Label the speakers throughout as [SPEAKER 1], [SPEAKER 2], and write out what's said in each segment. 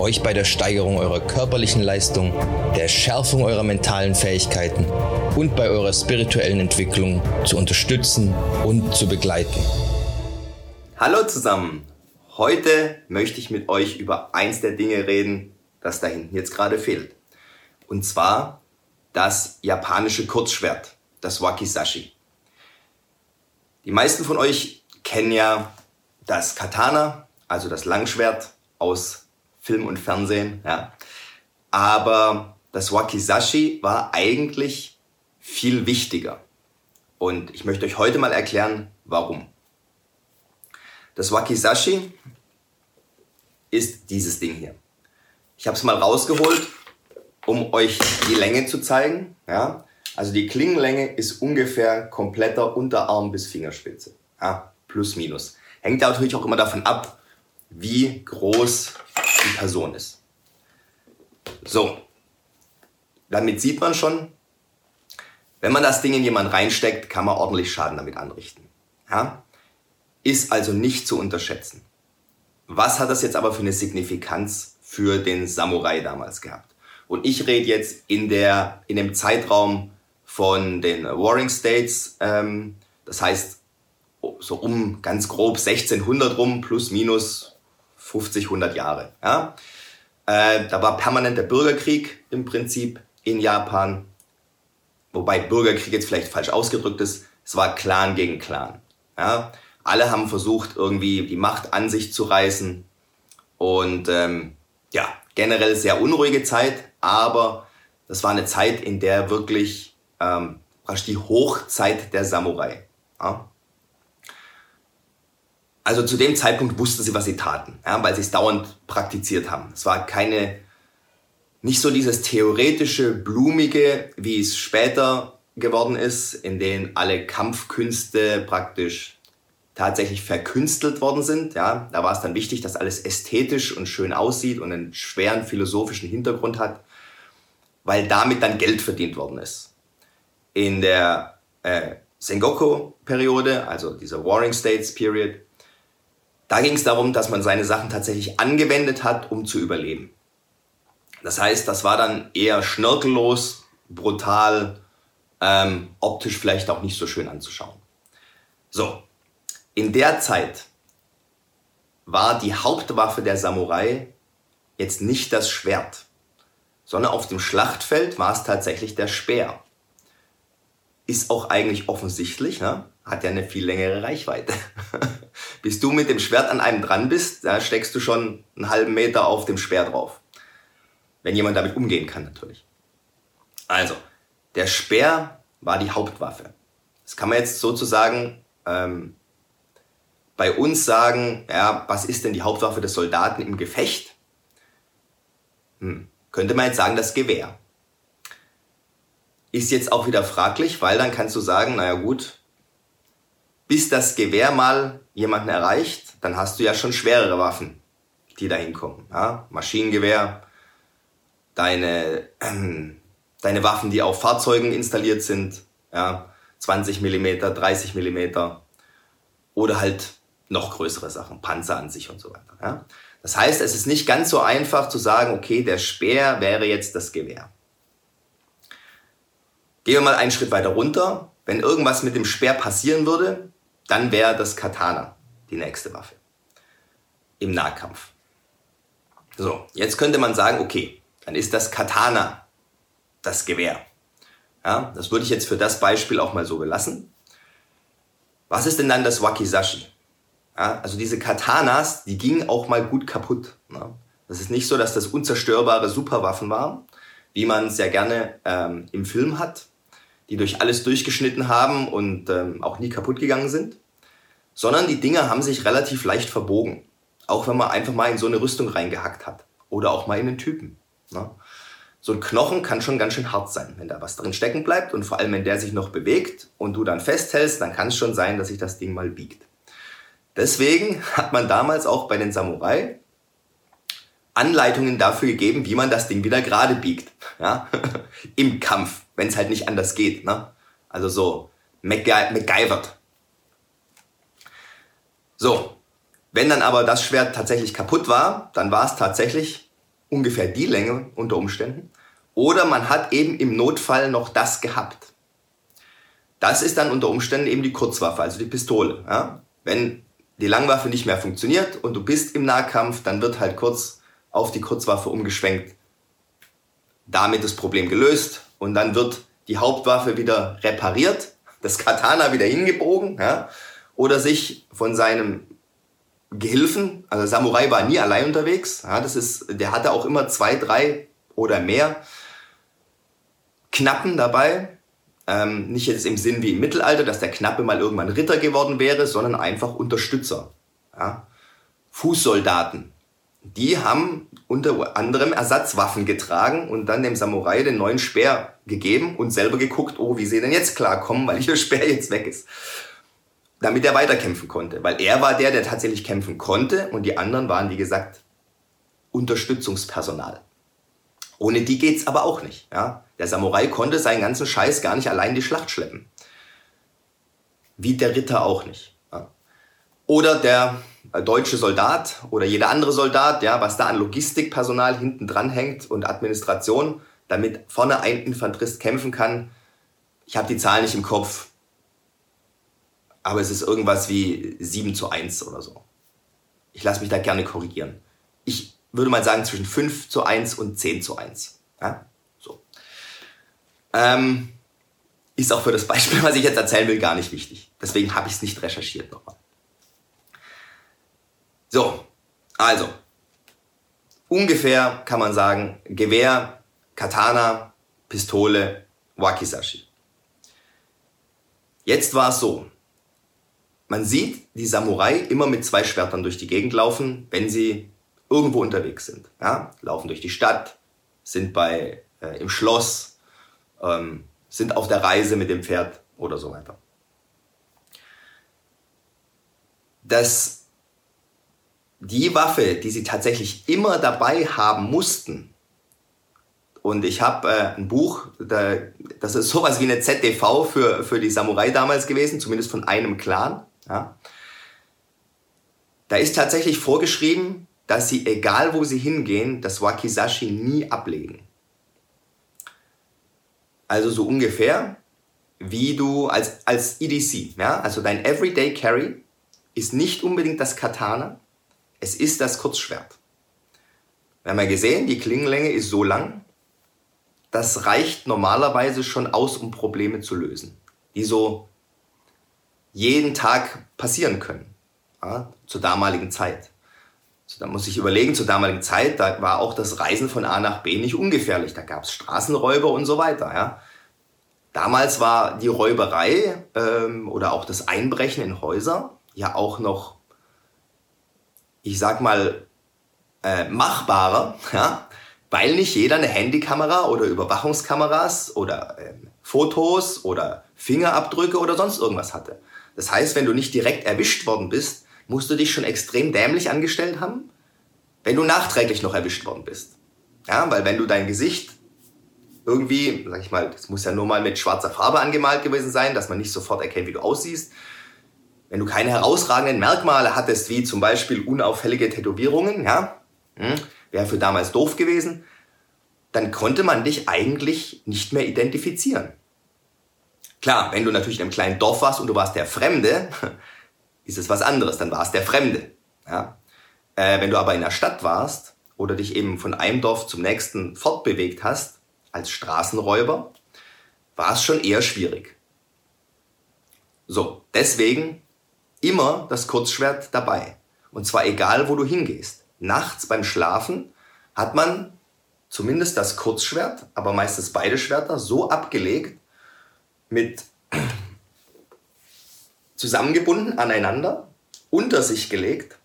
[SPEAKER 1] euch bei der Steigerung eurer körperlichen Leistung, der Schärfung eurer mentalen Fähigkeiten und bei eurer spirituellen Entwicklung zu unterstützen und zu begleiten.
[SPEAKER 2] Hallo zusammen! Heute möchte ich mit euch über eins der Dinge reden, das da hinten jetzt gerade fehlt. Und zwar das japanische Kurzschwert, das Wakizashi. Die meisten von euch kennen ja das Katana, also das Langschwert aus Film und Fernsehen. Ja. Aber das Wakizashi war eigentlich viel wichtiger. Und ich möchte euch heute mal erklären, warum. Das Wakizashi ist dieses Ding hier. Ich habe es mal rausgeholt, um euch die Länge zu zeigen. Ja? Also die Klingenlänge ist ungefähr kompletter Unterarm bis Fingerspitze. Ja, plus minus. Hängt natürlich auch immer davon ab, wie groß die Person ist. So, damit sieht man schon, wenn man das Ding in jemanden reinsteckt, kann man ordentlich Schaden damit anrichten. Ja? Ist also nicht zu unterschätzen. Was hat das jetzt aber für eine Signifikanz für den Samurai damals gehabt? Und ich rede jetzt in, der, in dem Zeitraum von den Warring States, ähm, das heißt so um ganz grob 1600 rum, plus minus 50, 100 Jahre. Ja? Äh, da war permanenter Bürgerkrieg im Prinzip in Japan. Wobei Bürgerkrieg jetzt vielleicht falsch ausgedrückt ist. Es war Clan gegen Clan. Ja? Alle haben versucht, irgendwie die Macht an sich zu reißen. Und ähm, ja, generell sehr unruhige Zeit, aber das war eine Zeit, in der wirklich ähm, die Hochzeit der Samurai. Ja? Also zu dem Zeitpunkt wussten sie, was sie taten, ja, weil sie es dauernd praktiziert haben. Es war keine, nicht so dieses theoretische, blumige, wie es später geworden ist, in denen alle Kampfkünste praktisch tatsächlich verkünstelt worden sind. Ja, da war es dann wichtig, dass alles ästhetisch und schön aussieht und einen schweren philosophischen Hintergrund hat, weil damit dann Geld verdient worden ist. In der äh, Sengoku-Periode, also dieser Warring States Period, da ging es darum, dass man seine Sachen tatsächlich angewendet hat, um zu überleben. Das heißt, das war dann eher schnörkellos, brutal, ähm, optisch vielleicht auch nicht so schön anzuschauen. So, in der Zeit war die Hauptwaffe der Samurai jetzt nicht das Schwert, sondern auf dem Schlachtfeld war es tatsächlich der Speer. Ist auch eigentlich offensichtlich, ne? hat ja eine viel längere Reichweite. Bis du mit dem Schwert an einem dran bist, da steckst du schon einen halben Meter auf dem Speer drauf. Wenn jemand damit umgehen kann, natürlich. Also, der Speer war die Hauptwaffe. Das kann man jetzt sozusagen ähm, bei uns sagen, ja, was ist denn die Hauptwaffe des Soldaten im Gefecht? Hm, könnte man jetzt sagen, das Gewehr. Ist jetzt auch wieder fraglich, weil dann kannst du sagen, naja gut, bis das Gewehr mal jemanden erreicht, dann hast du ja schon schwerere Waffen, die da hinkommen. Ja? Maschinengewehr, deine, äh, deine Waffen, die auf Fahrzeugen installiert sind, ja? 20 Millimeter, 30 Millimeter oder halt noch größere Sachen, Panzer an sich und so weiter. Ja? Das heißt, es ist nicht ganz so einfach zu sagen, okay, der Speer wäre jetzt das Gewehr. Gehen wir mal einen Schritt weiter runter. Wenn irgendwas mit dem Speer passieren würde, dann wäre das Katana die nächste Waffe im Nahkampf. So, jetzt könnte man sagen, okay, dann ist das Katana das Gewehr. Ja, das würde ich jetzt für das Beispiel auch mal so belassen. Was ist denn dann das Wakizashi? Ja, also diese Katanas, die gingen auch mal gut kaputt. Ne? Das ist nicht so, dass das unzerstörbare Superwaffen waren, wie man es ja gerne ähm, im Film hat, die durch alles durchgeschnitten haben und ähm, auch nie kaputt gegangen sind, sondern die Dinger haben sich relativ leicht verbogen. Auch wenn man einfach mal in so eine Rüstung reingehackt hat oder auch mal in einen Typen. Ne? so ein Knochen kann schon ganz schön hart sein, wenn da was drin stecken bleibt und vor allem, wenn der sich noch bewegt und du dann festhältst, dann kann es schon sein, dass sich das Ding mal biegt. Deswegen hat man damals auch bei den Samurai Anleitungen dafür gegeben, wie man das Ding wieder gerade biegt. Ja? Im Kampf, wenn es halt nicht anders geht. Ne? Also so MacGyvert. So, wenn dann aber das Schwert tatsächlich kaputt war, dann war es tatsächlich ungefähr die Länge unter Umständen. Oder man hat eben im Notfall noch das gehabt. Das ist dann unter Umständen eben die Kurzwaffe, also die Pistole. Ja? Wenn die Langwaffe nicht mehr funktioniert und du bist im Nahkampf, dann wird halt kurz auf die Kurzwaffe umgeschwenkt. Damit das Problem gelöst und dann wird die Hauptwaffe wieder repariert, das Katana wieder hingebogen ja? oder sich von seinem Gehilfen, also Samurai war nie allein unterwegs, ja, das ist, der hatte auch immer zwei, drei oder mehr Knappen dabei. Ähm, nicht jetzt im Sinn wie im Mittelalter, dass der Knappe mal irgendwann Ritter geworden wäre, sondern einfach Unterstützer. Ja? Fußsoldaten. Die haben unter anderem Ersatzwaffen getragen und dann dem Samurai den neuen Speer gegeben und selber geguckt, oh, wie sie denn jetzt klarkommen, weil ihr Speer jetzt weg ist damit er weiterkämpfen konnte. Weil er war der, der tatsächlich kämpfen konnte und die anderen waren, wie gesagt, Unterstützungspersonal. Ohne die geht's aber auch nicht. Ja? Der Samurai konnte seinen ganzen Scheiß gar nicht allein die Schlacht schleppen. Wie der Ritter auch nicht. Ja? Oder der deutsche Soldat oder jeder andere Soldat, ja, was da an Logistikpersonal hinten dran hängt und Administration, damit vorne ein Infanterist kämpfen kann. Ich habe die Zahl nicht im Kopf, aber es ist irgendwas wie 7 zu 1 oder so. Ich lasse mich da gerne korrigieren. Ich würde mal sagen zwischen 5 zu 1 und 10 zu 1. Ja? So. Ähm, ist auch für das Beispiel, was ich jetzt erzählen will, gar nicht wichtig. Deswegen habe ich es nicht recherchiert nochmal. So, also, ungefähr kann man sagen, Gewehr, Katana, Pistole, Wakizashi. Jetzt war es so, man sieht die Samurai immer mit zwei Schwertern durch die Gegend laufen, wenn sie irgendwo unterwegs sind. Ja? Laufen durch die Stadt, sind bei, äh, im Schloss, ähm, sind auf der Reise mit dem Pferd oder so weiter. Das, die Waffe, die sie tatsächlich immer dabei haben mussten, und ich habe äh, ein Buch, da, das ist sowas wie eine ZDV für, für die Samurai damals gewesen, zumindest von einem Clan. Ja? Da ist tatsächlich vorgeschrieben, dass sie, egal wo sie hingehen, das Wakizashi nie ablegen. Also so ungefähr wie du als, als EDC, ja? also dein Everyday Carry ist nicht unbedingt das Katana, es ist das Kurzschwert. Wir haben ja gesehen, die Klingenlänge ist so lang, das reicht normalerweise schon aus, um Probleme zu lösen, die so jeden Tag passieren können. Ja, zur damaligen Zeit. So, da muss ich überlegen, zur damaligen Zeit, da war auch das Reisen von A nach B nicht ungefährlich. Da gab es Straßenräuber und so weiter. Ja. Damals war die Räuberei ähm, oder auch das Einbrechen in Häuser ja auch noch, ich sag mal, äh, machbarer, ja, weil nicht jeder eine Handykamera oder Überwachungskameras oder äh, Fotos oder Fingerabdrücke oder sonst irgendwas hatte. Das heißt, wenn du nicht direkt erwischt worden bist, musst du dich schon extrem dämlich angestellt haben, wenn du nachträglich noch erwischt worden bist. Ja, weil wenn du dein Gesicht irgendwie, sag ich mal, das muss ja nur mal mit schwarzer Farbe angemalt gewesen sein, dass man nicht sofort erkennt, wie du aussiehst. Wenn du keine herausragenden Merkmale hattest, wie zum Beispiel unauffällige Tätowierungen, ja, hm, wäre für damals doof gewesen, dann konnte man dich eigentlich nicht mehr identifizieren. Klar, wenn du natürlich in einem kleinen Dorf warst und du warst der Fremde, ist es was anderes, dann war es der Fremde. Ja? Äh, wenn du aber in der Stadt warst oder dich eben von einem Dorf zum nächsten fortbewegt hast, als Straßenräuber, war es schon eher schwierig. So, deswegen immer das Kurzschwert dabei. Und zwar egal, wo du hingehst. Nachts beim Schlafen hat man zumindest das Kurzschwert, aber meistens beide Schwerter so abgelegt, mit zusammengebunden aneinander, unter sich gelegt.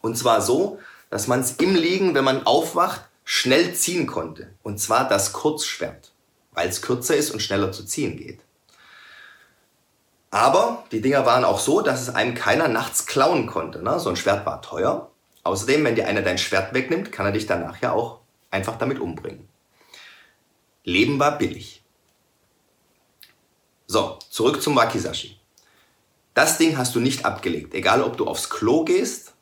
[SPEAKER 2] Und zwar so, dass man es im Liegen, wenn man aufwacht, schnell ziehen konnte. Und zwar das Kurzschwert, weil es kürzer ist und schneller zu ziehen geht. Aber die Dinger waren auch so, dass es einem keiner nachts klauen konnte. Ne? So ein Schwert war teuer. Außerdem, wenn dir einer dein Schwert wegnimmt, kann er dich danach ja auch einfach damit umbringen. Leben war billig. So, zurück zum Wakizashi. Das Ding hast du nicht abgelegt. Egal, ob du aufs Klo gehst,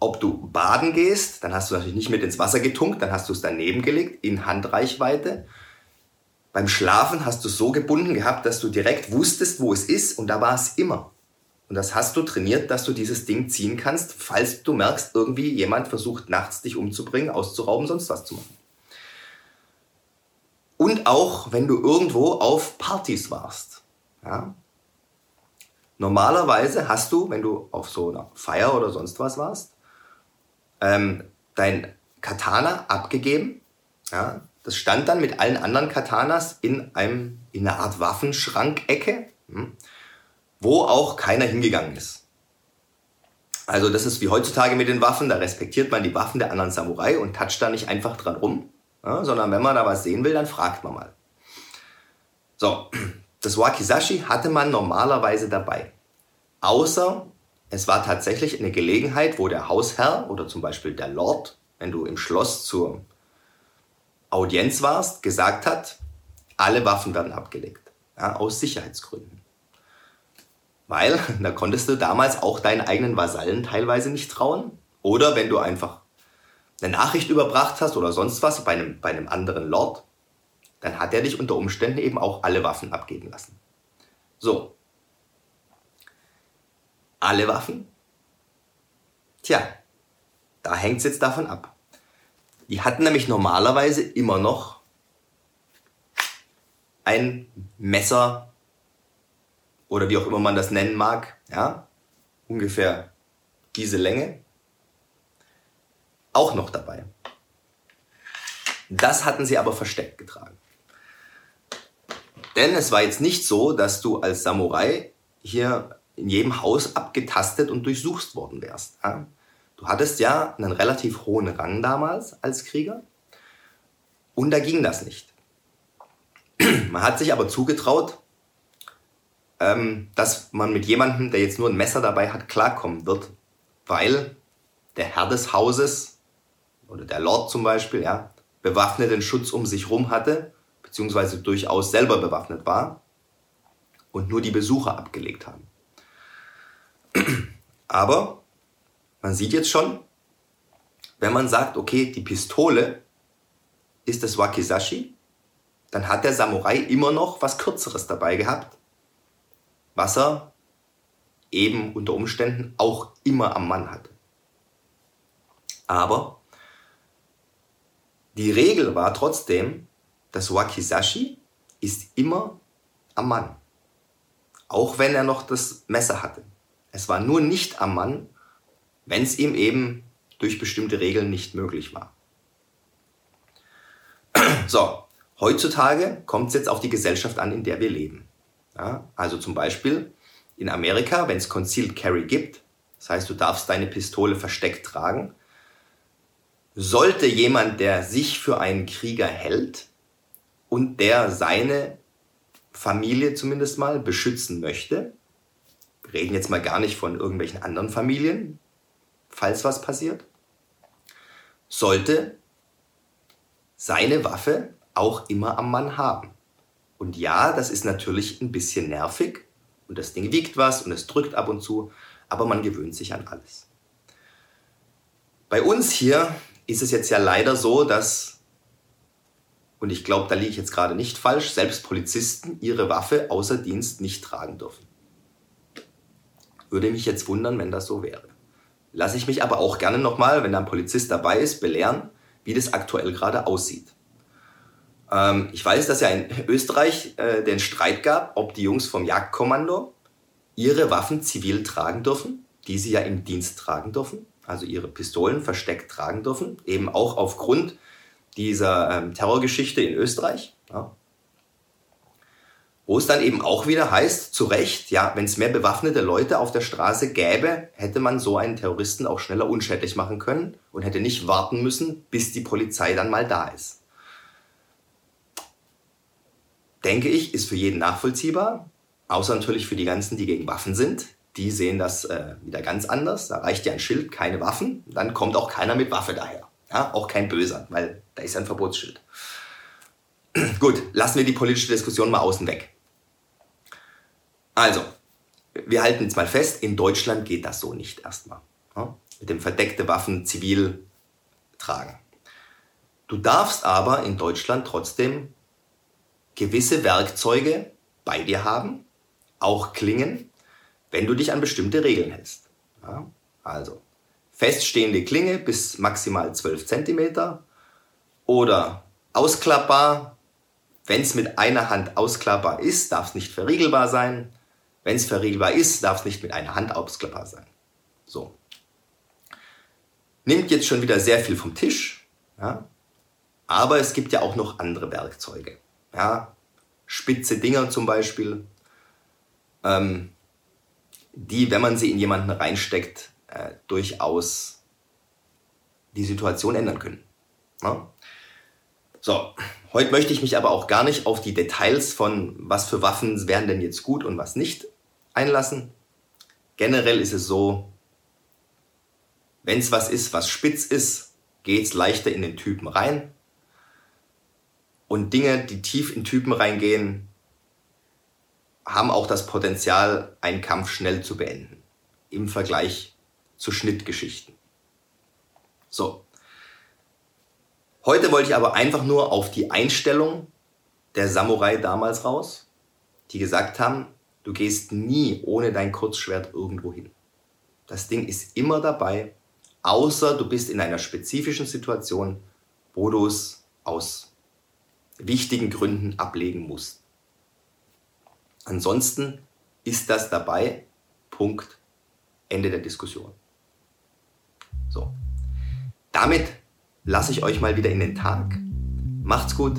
[SPEAKER 2] ob du baden gehst, dann hast du natürlich nicht mit ins Wasser getunkt, dann hast du es daneben gelegt, in Handreichweite. Beim Schlafen hast du so gebunden gehabt, dass du direkt wusstest, wo es ist und da war es immer. Und das hast du trainiert, dass du dieses Ding ziehen kannst, falls du merkst, irgendwie jemand versucht nachts dich umzubringen, auszurauben, sonst was zu machen. Und auch wenn du irgendwo auf Partys warst. Ja? Normalerweise hast du, wenn du auf so einer Feier oder sonst was warst, ähm, dein Katana abgegeben. Ja? Das stand dann mit allen anderen Katanas in, einem, in einer Art Waffenschrankecke, hm, wo auch keiner hingegangen ist. Also das ist wie heutzutage mit den Waffen, da respektiert man die Waffen der anderen Samurai und toucht da nicht einfach dran rum, sondern wenn man da was sehen will, dann fragt man mal. So, das Wakizashi hatte man normalerweise dabei. Außer es war tatsächlich eine Gelegenheit, wo der Hausherr oder zum Beispiel der Lord, wenn du im Schloss zur Audienz warst, gesagt hat, alle Waffen werden abgelegt. Ja, aus Sicherheitsgründen. Weil da konntest du damals auch deinen eigenen Vasallen teilweise nicht trauen. Oder wenn du einfach eine Nachricht überbracht hast oder sonst was bei einem, bei einem anderen Lord, dann hat er dich unter Umständen eben auch alle Waffen abgeben lassen. So. Alle Waffen? Tja, da hängt es jetzt davon ab. Die hatten nämlich normalerweise immer noch ein Messer oder wie auch immer man das nennen mag, ja, ungefähr diese Länge, auch noch dabei. Das hatten sie aber versteckt getragen. Denn es war jetzt nicht so, dass du als Samurai hier in jedem Haus abgetastet und durchsucht worden wärst. Ja? Du hattest ja einen relativ hohen Rang damals als Krieger und da ging das nicht. Man hat sich aber zugetraut, ähm, dass man mit jemandem, der jetzt nur ein Messer dabei hat, klarkommen wird, weil der Herr des Hauses oder der Lord zum Beispiel, ja, bewaffneten Schutz um sich rum hatte, beziehungsweise durchaus selber bewaffnet war und nur die Besucher abgelegt haben. Aber man sieht jetzt schon, wenn man sagt, okay, die Pistole ist das Wakizashi, dann hat der Samurai immer noch was Kürzeres dabei gehabt, was er eben unter Umständen auch immer am Mann hatte. Aber die Regel war trotzdem, das Wakizashi ist immer am Mann. Auch wenn er noch das Messer hatte. Es war nur nicht am Mann, wenn es ihm eben durch bestimmte Regeln nicht möglich war. So, heutzutage kommt es jetzt auf die Gesellschaft an, in der wir leben. Ja, also zum Beispiel in Amerika, wenn es Concealed Carry gibt, das heißt, du darfst deine Pistole versteckt tragen, sollte jemand, der sich für einen Krieger hält und der seine Familie zumindest mal beschützen möchte, wir reden jetzt mal gar nicht von irgendwelchen anderen Familien, falls was passiert, sollte seine Waffe auch immer am Mann haben. Und ja, das ist natürlich ein bisschen nervig und das Ding wiegt was und es drückt ab und zu, aber man gewöhnt sich an alles. Bei uns hier ist es jetzt ja leider so, dass, und ich glaube, da liege ich jetzt gerade nicht falsch, selbst Polizisten ihre Waffe außer Dienst nicht tragen dürfen. Würde mich jetzt wundern, wenn das so wäre lasse ich mich aber auch gerne nochmal, wenn da ein Polizist dabei ist, belehren, wie das aktuell gerade aussieht. Ähm, ich weiß, dass ja in Österreich äh, den Streit gab, ob die Jungs vom Jagdkommando ihre Waffen zivil tragen dürfen, die sie ja im Dienst tragen dürfen, also ihre Pistolen versteckt tragen dürfen, eben auch aufgrund dieser ähm, Terrorgeschichte in Österreich. Ja. Wo es dann eben auch wieder heißt, zu Recht, ja, wenn es mehr bewaffnete Leute auf der Straße gäbe, hätte man so einen Terroristen auch schneller unschädlich machen können und hätte nicht warten müssen, bis die Polizei dann mal da ist. Denke ich, ist für jeden nachvollziehbar, außer natürlich für die ganzen, die gegen Waffen sind. Die sehen das äh, wieder ganz anders. Da reicht ja ein Schild, keine Waffen, dann kommt auch keiner mit Waffe daher. Ja, auch kein Böser, weil da ist ein Verbotsschild. Gut, lassen wir die politische Diskussion mal außen weg. Also, wir halten jetzt mal fest, in Deutschland geht das so nicht erstmal. Ja? Mit dem verdeckte Waffen zivil tragen. Du darfst aber in Deutschland trotzdem gewisse Werkzeuge bei dir haben, auch Klingen, wenn du dich an bestimmte Regeln hältst. Ja? Also, feststehende Klinge bis maximal 12 cm oder ausklappbar. Wenn es mit einer Hand ausklappbar ist, darf es nicht verriegelbar sein. Wenn es verriegelbar ist, darf es nicht mit einer Hand ausklappbar sein. So. Nimmt jetzt schon wieder sehr viel vom Tisch, ja? aber es gibt ja auch noch andere Werkzeuge. Ja? Spitze Dinger zum Beispiel, ähm, die, wenn man sie in jemanden reinsteckt, äh, durchaus die Situation ändern können. Ja? So, heute möchte ich mich aber auch gar nicht auf die Details von, was für Waffen wären denn jetzt gut und was nicht einlassen. Generell ist es so, wenn es was ist, was spitz ist, geht es leichter in den Typen rein. Und Dinge, die tief in Typen reingehen, haben auch das Potenzial, einen Kampf schnell zu beenden. Im Vergleich zu Schnittgeschichten. So. Heute wollte ich aber einfach nur auf die Einstellung der Samurai damals raus, die gesagt haben, Du gehst nie ohne dein Kurzschwert irgendwo hin. Das Ding ist immer dabei, außer du bist in einer spezifischen Situation, wo du es aus wichtigen Gründen ablegen musst. Ansonsten ist das dabei. Punkt. Ende der Diskussion. So. Damit lasse ich euch mal wieder in den Tag. Macht's gut.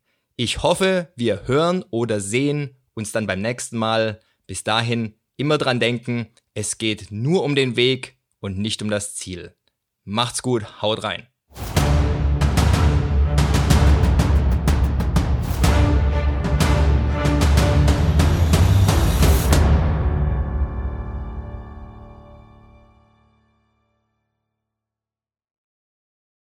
[SPEAKER 1] Ich hoffe, wir hören oder sehen uns dann beim nächsten Mal. Bis dahin immer dran denken, es geht nur um den Weg und nicht um das Ziel. Macht's gut, haut rein.